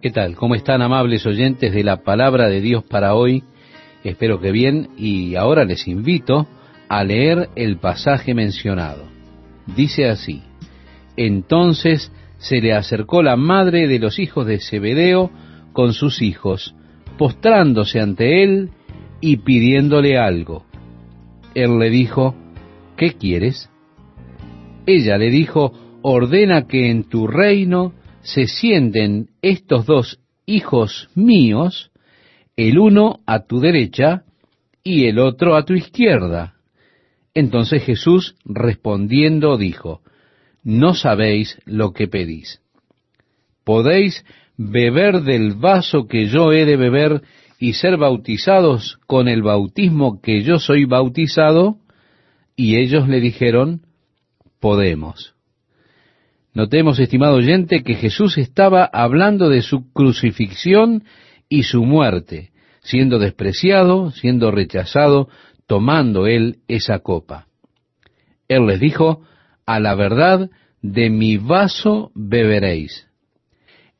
¿Qué tal? ¿Cómo están amables oyentes de la palabra de Dios para hoy? Espero que bien y ahora les invito a leer el pasaje mencionado. Dice así, entonces se le acercó la madre de los hijos de Zebedeo con sus hijos, postrándose ante él y pidiéndole algo. Él le dijo, ¿qué quieres? Ella le dijo, ordena que en tu reino se sienten estos dos hijos míos, el uno a tu derecha y el otro a tu izquierda. Entonces Jesús respondiendo dijo, No sabéis lo que pedís. ¿Podéis beber del vaso que yo he de beber y ser bautizados con el bautismo que yo soy bautizado? Y ellos le dijeron, Podemos. Notemos, estimado oyente, que Jesús estaba hablando de su crucifixión y su muerte, siendo despreciado, siendo rechazado, tomando él esa copa. Él les dijo, a la verdad, de mi vaso beberéis.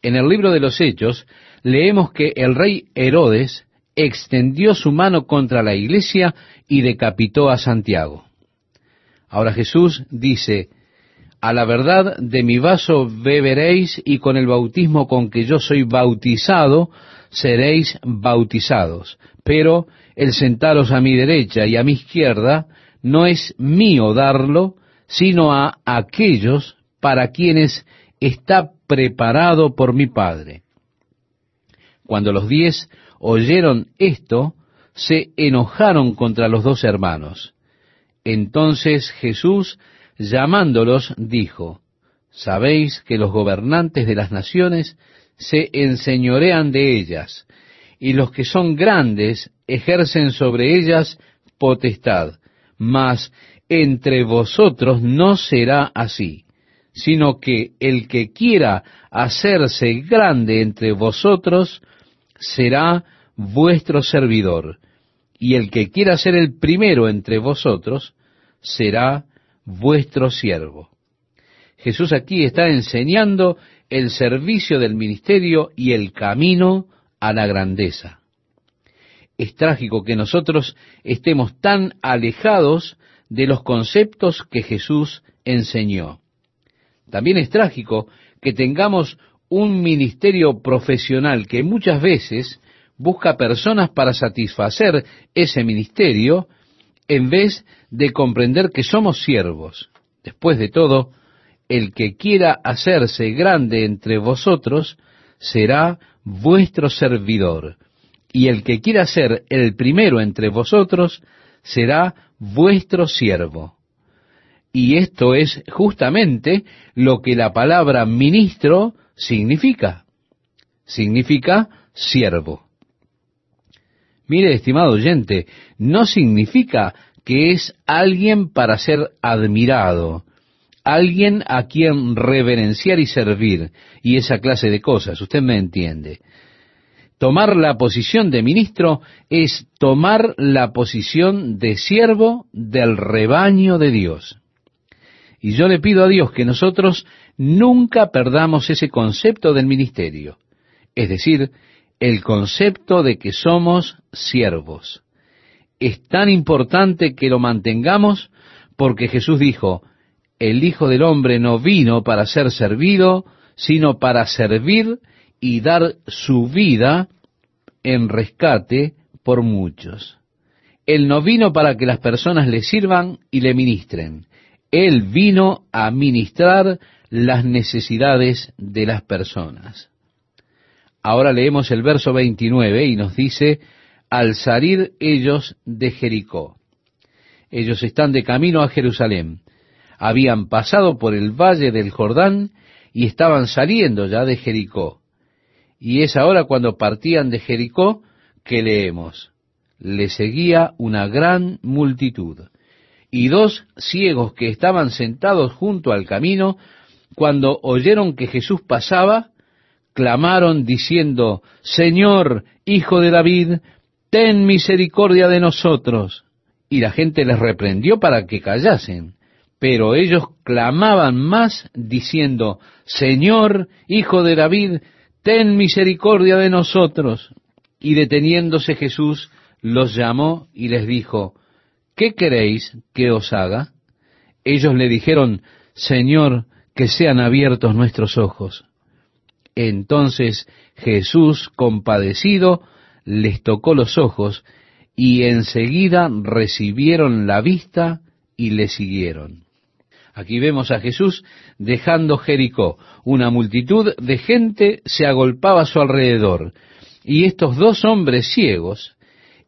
En el libro de los Hechos leemos que el rey Herodes extendió su mano contra la iglesia y decapitó a Santiago. Ahora Jesús dice, a la verdad de mi vaso beberéis y con el bautismo con que yo soy bautizado seréis bautizados. Pero el sentaros a mi derecha y a mi izquierda no es mío darlo, sino a aquellos para quienes está preparado por mi Padre. Cuando los diez oyeron esto, se enojaron contra los dos hermanos. Entonces Jesús llamándolos, dijo, Sabéis que los gobernantes de las naciones se enseñorean de ellas, y los que son grandes ejercen sobre ellas potestad, mas entre vosotros no será así, sino que el que quiera hacerse grande entre vosotros será vuestro servidor, y el que quiera ser el primero entre vosotros será vuestro siervo. Jesús aquí está enseñando el servicio del ministerio y el camino a la grandeza. Es trágico que nosotros estemos tan alejados de los conceptos que Jesús enseñó. También es trágico que tengamos un ministerio profesional que muchas veces busca personas para satisfacer ese ministerio en vez de comprender que somos siervos. Después de todo, el que quiera hacerse grande entre vosotros será vuestro servidor, y el que quiera ser el primero entre vosotros será vuestro siervo. Y esto es justamente lo que la palabra ministro significa. Significa siervo. Mire, estimado oyente, no significa que es alguien para ser admirado, alguien a quien reverenciar y servir, y esa clase de cosas, usted me entiende. Tomar la posición de ministro es tomar la posición de siervo del rebaño de Dios. Y yo le pido a Dios que nosotros nunca perdamos ese concepto del ministerio, es decir, el concepto de que somos siervos. Es tan importante que lo mantengamos porque Jesús dijo, el Hijo del Hombre no vino para ser servido, sino para servir y dar su vida en rescate por muchos. Él no vino para que las personas le sirvan y le ministren. Él vino a ministrar las necesidades de las personas. Ahora leemos el verso 29 y nos dice, al salir ellos de Jericó. Ellos están de camino a Jerusalén. Habían pasado por el valle del Jordán y estaban saliendo ya de Jericó. Y es ahora cuando partían de Jericó que leemos. Le seguía una gran multitud. Y dos ciegos que estaban sentados junto al camino, cuando oyeron que Jesús pasaba, clamaron diciendo, Señor, Hijo de David, ten misericordia de nosotros. Y la gente les reprendió para que callasen. Pero ellos clamaban más diciendo, Señor, Hijo de David, ten misericordia de nosotros. Y deteniéndose Jesús, los llamó y les dijo, ¿qué queréis que os haga? Ellos le dijeron, Señor, que sean abiertos nuestros ojos. Entonces Jesús, compadecido, les tocó los ojos, y enseguida recibieron la vista y le siguieron. Aquí vemos a Jesús dejando Jericó. Una multitud de gente se agolpaba a su alrededor. Y estos dos hombres ciegos,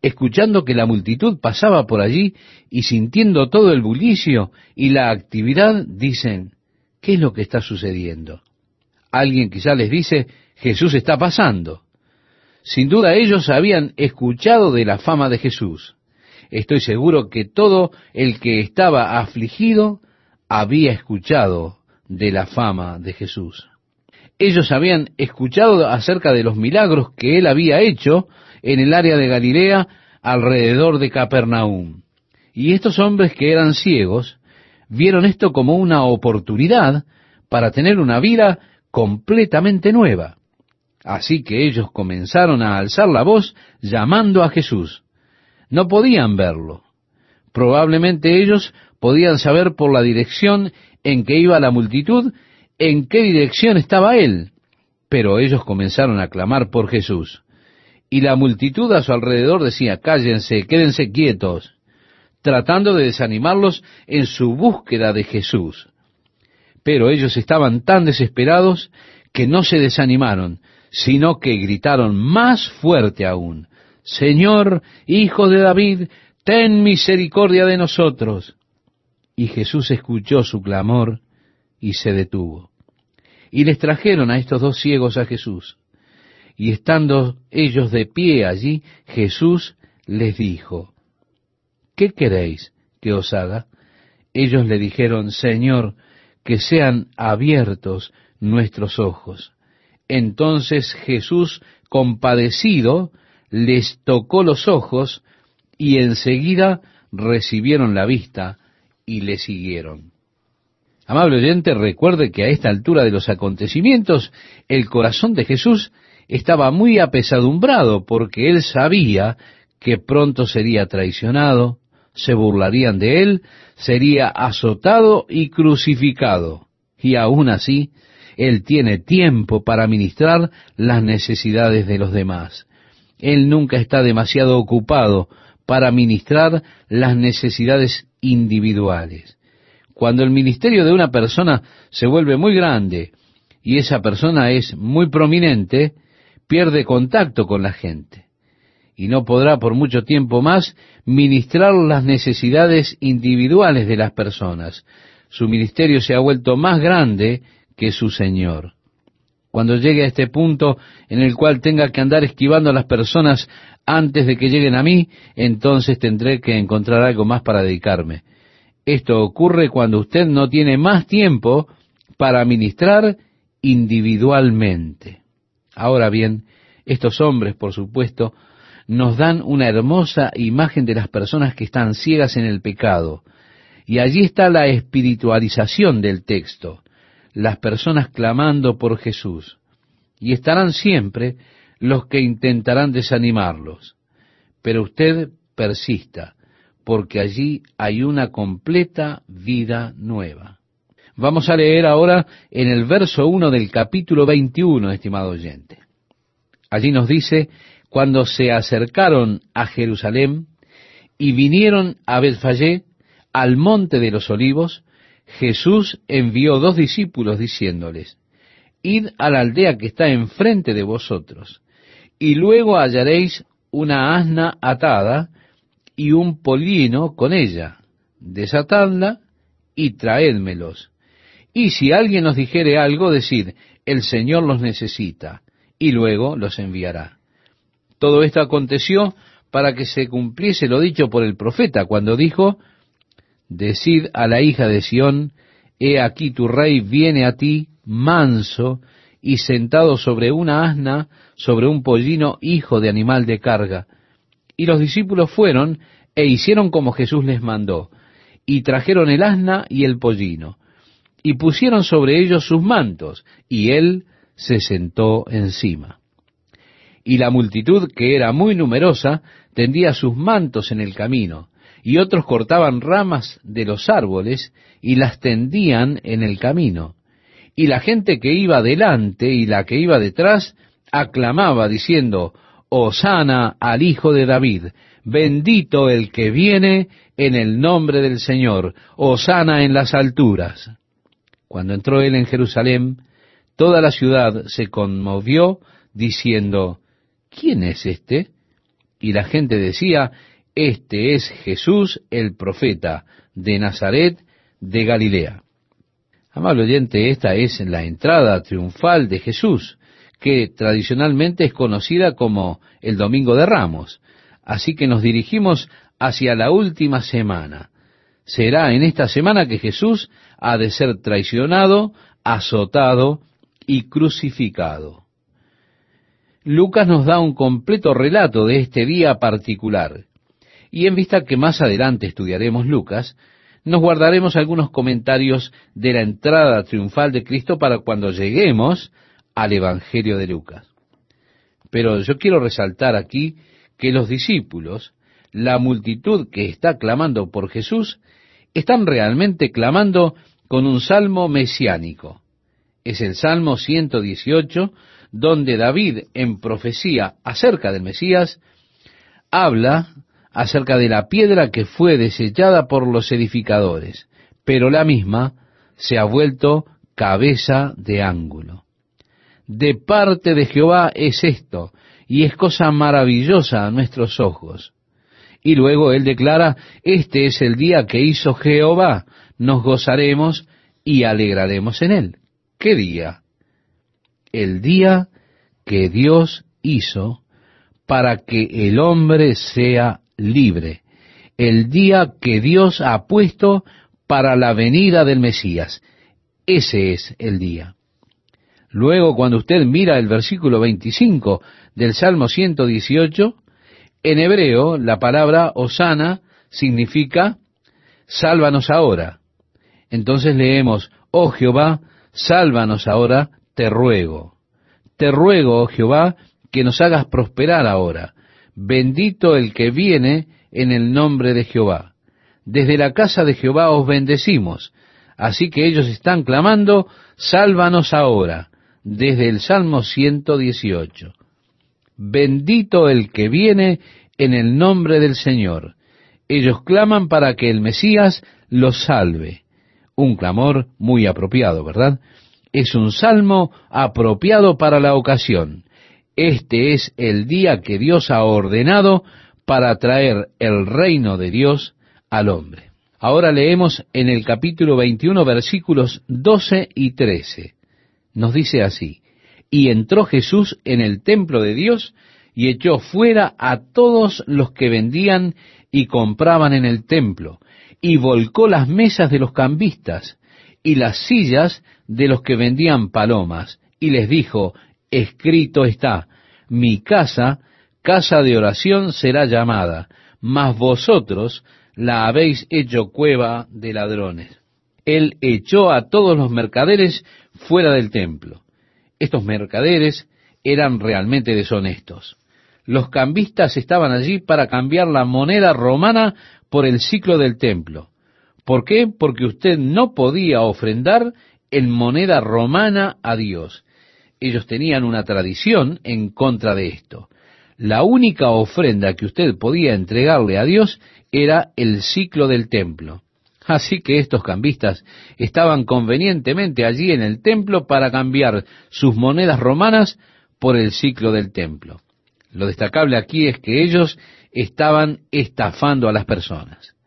escuchando que la multitud pasaba por allí y sintiendo todo el bullicio y la actividad, dicen, ¿qué es lo que está sucediendo? Alguien quizá les dice, Jesús está pasando. Sin duda ellos habían escuchado de la fama de Jesús. Estoy seguro que todo el que estaba afligido había escuchado de la fama de Jesús. Ellos habían escuchado acerca de los milagros que él había hecho en el área de Galilea alrededor de Capernaum. Y estos hombres que eran ciegos vieron esto como una oportunidad para tener una vida completamente nueva. Así que ellos comenzaron a alzar la voz llamando a Jesús. No podían verlo. Probablemente ellos podían saber por la dirección en que iba la multitud en qué dirección estaba él. Pero ellos comenzaron a clamar por Jesús. Y la multitud a su alrededor decía, cállense, quédense quietos, tratando de desanimarlos en su búsqueda de Jesús. Pero ellos estaban tan desesperados que no se desanimaron, sino que gritaron más fuerte aún, Señor, Hijo de David, ten misericordia de nosotros. Y Jesús escuchó su clamor y se detuvo. Y les trajeron a estos dos ciegos a Jesús. Y estando ellos de pie allí, Jesús les dijo, ¿qué queréis que os haga? Ellos le dijeron, Señor, que sean abiertos nuestros ojos. Entonces Jesús, compadecido, les tocó los ojos y enseguida recibieron la vista y le siguieron. Amable oyente, recuerde que a esta altura de los acontecimientos el corazón de Jesús estaba muy apesadumbrado porque él sabía que pronto sería traicionado, se burlarían de él, sería azotado y crucificado. Y aún así, él tiene tiempo para ministrar las necesidades de los demás. Él nunca está demasiado ocupado para ministrar las necesidades individuales. Cuando el ministerio de una persona se vuelve muy grande y esa persona es muy prominente, pierde contacto con la gente y no podrá por mucho tiempo más ministrar las necesidades individuales de las personas. Su ministerio se ha vuelto más grande que su Señor. Cuando llegue a este punto en el cual tenga que andar esquivando a las personas antes de que lleguen a mí, entonces tendré que encontrar algo más para dedicarme. Esto ocurre cuando usted no tiene más tiempo para ministrar individualmente. Ahora bien, estos hombres, por supuesto, nos dan una hermosa imagen de las personas que están ciegas en el pecado. Y allí está la espiritualización del texto las personas clamando por Jesús. Y estarán siempre los que intentarán desanimarlos. Pero usted persista, porque allí hay una completa vida nueva. Vamos a leer ahora en el verso 1 del capítulo 21, estimado oyente. Allí nos dice, cuando se acercaron a Jerusalén y vinieron a Betfallé, al monte de los olivos, Jesús envió dos discípulos diciéndoles, Id a la aldea que está enfrente de vosotros, y luego hallaréis una asna atada y un polino con ella. Desatadla y traédmelos. Y si alguien os dijere algo, decid, el Señor los necesita, y luego los enviará. Todo esto aconteció para que se cumpliese lo dicho por el profeta cuando dijo, Decid a la hija de Sión, he aquí tu rey viene a ti manso y sentado sobre una asna, sobre un pollino hijo de animal de carga. Y los discípulos fueron e hicieron como Jesús les mandó, y trajeron el asna y el pollino, y pusieron sobre ellos sus mantos, y él se sentó encima. Y la multitud, que era muy numerosa, tendía sus mantos en el camino, y otros cortaban ramas de los árboles y las tendían en el camino. Y la gente que iba delante y la que iba detrás aclamaba diciendo, Osana al Hijo de David, bendito el que viene en el nombre del Señor, Osana en las alturas. Cuando entró él en Jerusalén, toda la ciudad se conmovió diciendo, ¿quién es este? Y la gente decía, este es Jesús el profeta de Nazaret de Galilea. Amable oyente, esta es la entrada triunfal de Jesús, que tradicionalmente es conocida como el Domingo de Ramos. Así que nos dirigimos hacia la última semana. Será en esta semana que Jesús ha de ser traicionado, azotado y crucificado. Lucas nos da un completo relato de este día particular. Y en vista que más adelante estudiaremos Lucas, nos guardaremos algunos comentarios de la entrada triunfal de Cristo para cuando lleguemos al Evangelio de Lucas. Pero yo quiero resaltar aquí que los discípulos, la multitud que está clamando por Jesús, están realmente clamando con un salmo mesiánico. Es el Salmo 118, donde David, en profecía acerca del Mesías, habla acerca de la piedra que fue desechada por los edificadores, pero la misma se ha vuelto cabeza de ángulo. De parte de Jehová es esto, y es cosa maravillosa a nuestros ojos. Y luego él declara, este es el día que hizo Jehová, nos gozaremos y alegraremos en él. ¿Qué día? El día que Dios hizo para que el hombre sea libre, el día que Dios ha puesto para la venida del Mesías. Ese es el día. Luego, cuando usted mira el versículo 25 del Salmo 118, en hebreo la palabra Osana significa sálvanos ahora. Entonces leemos, oh Jehová, sálvanos ahora, te ruego. Te ruego, oh Jehová, que nos hagas prosperar ahora. Bendito el que viene en el nombre de Jehová. Desde la casa de Jehová os bendecimos. Así que ellos están clamando, sálvanos ahora, desde el Salmo 118. Bendito el que viene en el nombre del Señor. Ellos claman para que el Mesías los salve. Un clamor muy apropiado, ¿verdad? Es un salmo apropiado para la ocasión. Este es el día que Dios ha ordenado para traer el reino de Dios al hombre. Ahora leemos en el capítulo 21 versículos 12 y 13. Nos dice así, y entró Jesús en el templo de Dios y echó fuera a todos los que vendían y compraban en el templo, y volcó las mesas de los cambistas y las sillas de los que vendían palomas, y les dijo, escrito está, mi casa, casa de oración será llamada, mas vosotros la habéis hecho cueva de ladrones. Él echó a todos los mercaderes fuera del templo. Estos mercaderes eran realmente deshonestos. Los cambistas estaban allí para cambiar la moneda romana por el ciclo del templo. ¿Por qué? Porque usted no podía ofrendar en moneda romana a Dios. Ellos tenían una tradición en contra de esto. La única ofrenda que usted podía entregarle a Dios era el ciclo del templo. Así que estos cambistas estaban convenientemente allí en el templo para cambiar sus monedas romanas por el ciclo del templo. Lo destacable aquí es que ellos estaban estafando a las personas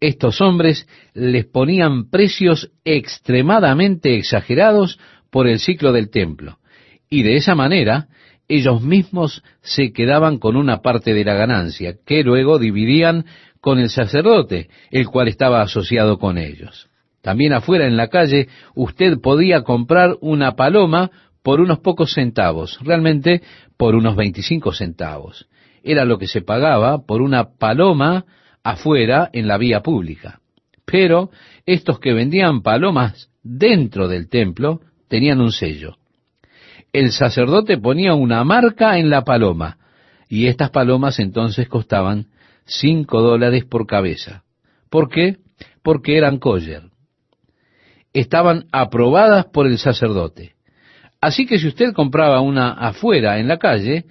estos hombres les ponían precios extremadamente exagerados por el ciclo del templo, y de esa manera ellos mismos se quedaban con una parte de la ganancia, que luego dividían con el sacerdote, el cual estaba asociado con ellos. También afuera en la calle usted podía comprar una paloma por unos pocos centavos, realmente por unos 25 centavos. Era lo que se pagaba por una paloma afuera en la vía pública. Pero estos que vendían palomas dentro del templo tenían un sello. el sacerdote ponía una marca en la paloma, y estas palomas entonces costaban cinco dólares por cabeza. ¿Por qué? Porque eran kosher. Estaban aprobadas por el sacerdote. Así que si usted compraba una afuera en la calle,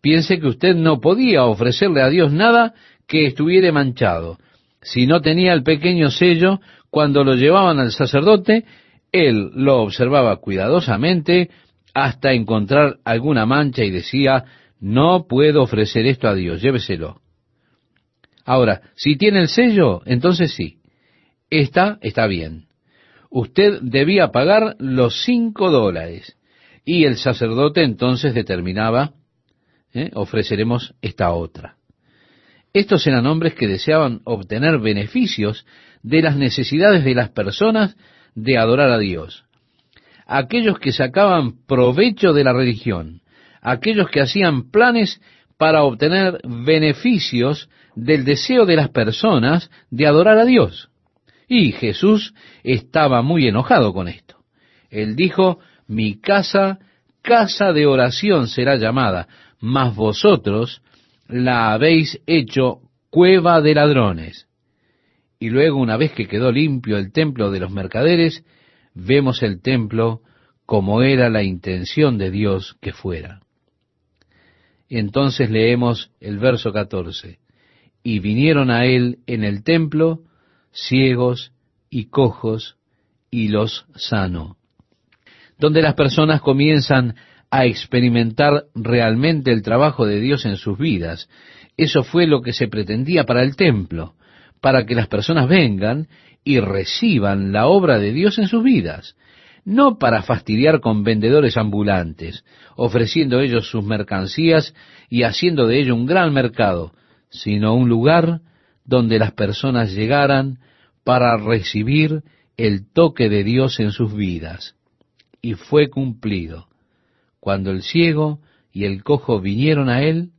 piense que usted no podía ofrecerle a Dios nada que estuviera manchado. Si no tenía el pequeño sello, cuando lo llevaban al sacerdote, él lo observaba cuidadosamente hasta encontrar alguna mancha y decía, no puedo ofrecer esto a Dios, lléveselo. Ahora, si tiene el sello, entonces sí. Esta está bien. Usted debía pagar los cinco dólares. Y el sacerdote entonces determinaba, ¿eh? ofreceremos esta otra. Estos eran hombres que deseaban obtener beneficios de las necesidades de las personas de adorar a Dios. Aquellos que sacaban provecho de la religión, aquellos que hacían planes para obtener beneficios del deseo de las personas de adorar a Dios. Y Jesús estaba muy enojado con esto. Él dijo, mi casa, casa de oración será llamada, mas vosotros la habéis hecho cueva de ladrones. Y luego, una vez que quedó limpio el templo de los mercaderes, vemos el templo como era la intención de Dios que fuera. Entonces leemos el verso 14. Y vinieron a él en el templo ciegos y cojos y los sanó. Donde las personas comienzan a experimentar realmente el trabajo de Dios en sus vidas. Eso fue lo que se pretendía para el templo, para que las personas vengan y reciban la obra de Dios en sus vidas no para fastidiar con vendedores ambulantes, ofreciendo ellos sus mercancías y haciendo de ello un gran mercado, sino un lugar donde las personas llegaran para recibir el toque de Dios en sus vidas. Y fue cumplido, cuando el ciego y el cojo vinieron a él,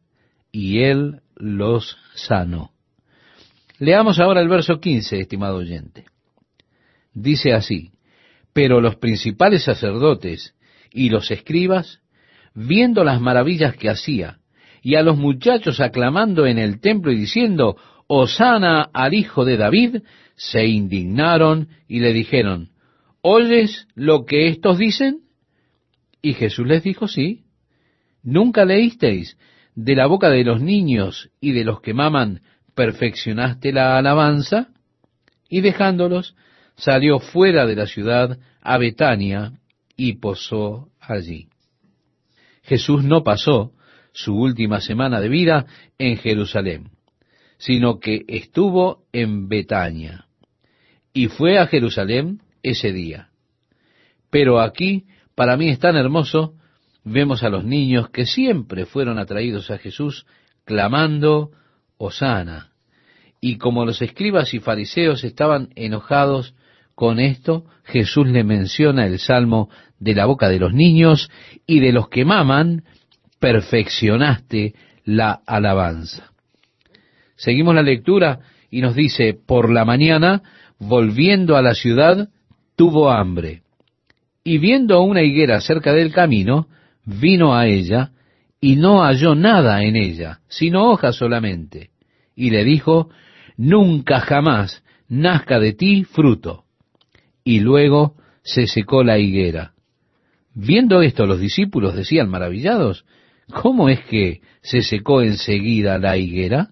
y él los sanó. Leamos ahora el verso 15, estimado oyente. Dice así, pero los principales sacerdotes y los escribas, viendo las maravillas que hacía, y a los muchachos aclamando en el templo y diciendo, Osana al hijo de David, se indignaron y le dijeron, ¿oyes lo que estos dicen? Y Jesús les dijo, sí. ¿Nunca leísteis de la boca de los niños y de los que maman, perfeccionaste la alabanza? Y dejándolos, salió fuera de la ciudad a Betania y posó allí. Jesús no pasó su última semana de vida en Jerusalén, sino que estuvo en Betania y fue a Jerusalén ese día. Pero aquí, para mí es tan hermoso, vemos a los niños que siempre fueron atraídos a Jesús clamando, Osana. Y como los escribas y fariseos estaban enojados con esto, Jesús le menciona el salmo de la boca de los niños y de los que maman, perfeccionaste la alabanza. Seguimos la lectura y nos dice, por la mañana, volviendo a la ciudad, tuvo hambre. Y viendo una higuera cerca del camino, vino a ella, y no halló nada en ella, sino hojas solamente. Y le dijo, nunca jamás nazca de ti fruto y luego se secó la higuera. Viendo esto los discípulos decían maravillados, ¿cómo es que se secó enseguida la higuera?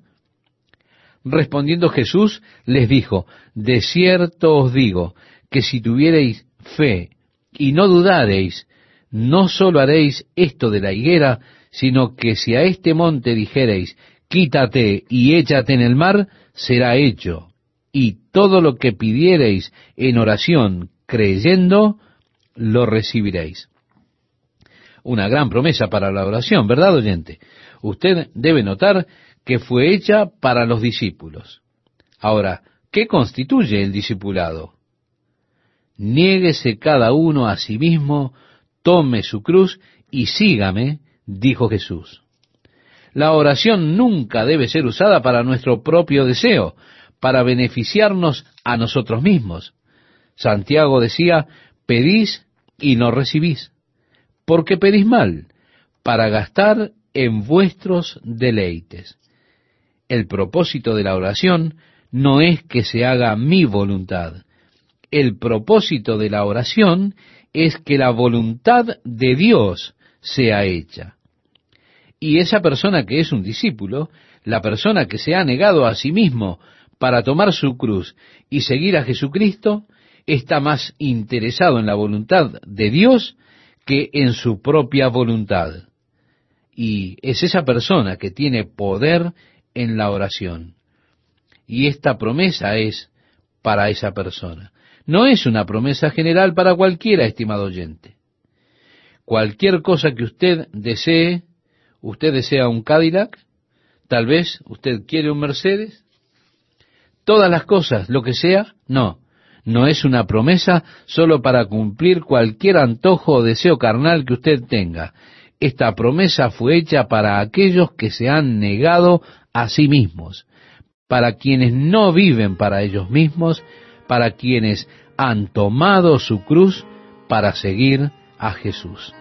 Respondiendo Jesús les dijo, de cierto os digo que si tuviereis fe y no dudareis, no sólo haréis esto de la higuera, sino que si a este monte dijereis, quítate y échate en el mar, será hecho y todo lo que pidiereis en oración creyendo, lo recibiréis. Una gran promesa para la oración, ¿verdad, oyente? Usted debe notar que fue hecha para los discípulos. Ahora, ¿qué constituye el discipulado? Niéguese cada uno a sí mismo, tome su cruz y sígame, dijo Jesús. La oración nunca debe ser usada para nuestro propio deseo, para beneficiarnos a nosotros mismos. Santiago decía, pedís y no recibís, porque pedís mal, para gastar en vuestros deleites. El propósito de la oración no es que se haga mi voluntad. El propósito de la oración es que la voluntad de Dios sea hecha. Y esa persona que es un discípulo, la persona que se ha negado a sí mismo para tomar su cruz y seguir a Jesucristo, está más interesado en la voluntad de Dios que en su propia voluntad. Y es esa persona que tiene poder en la oración. Y esta promesa es para esa persona. No es una promesa general para cualquiera, estimado oyente. Cualquier cosa que usted desee, usted desea un Cadillac, tal vez usted quiere un Mercedes, todas las cosas, lo que sea, no. No es una promesa solo para cumplir cualquier antojo o deseo carnal que usted tenga. Esta promesa fue hecha para aquellos que se han negado a sí mismos, para quienes no viven para ellos mismos, para quienes han tomado su cruz para seguir a Jesús.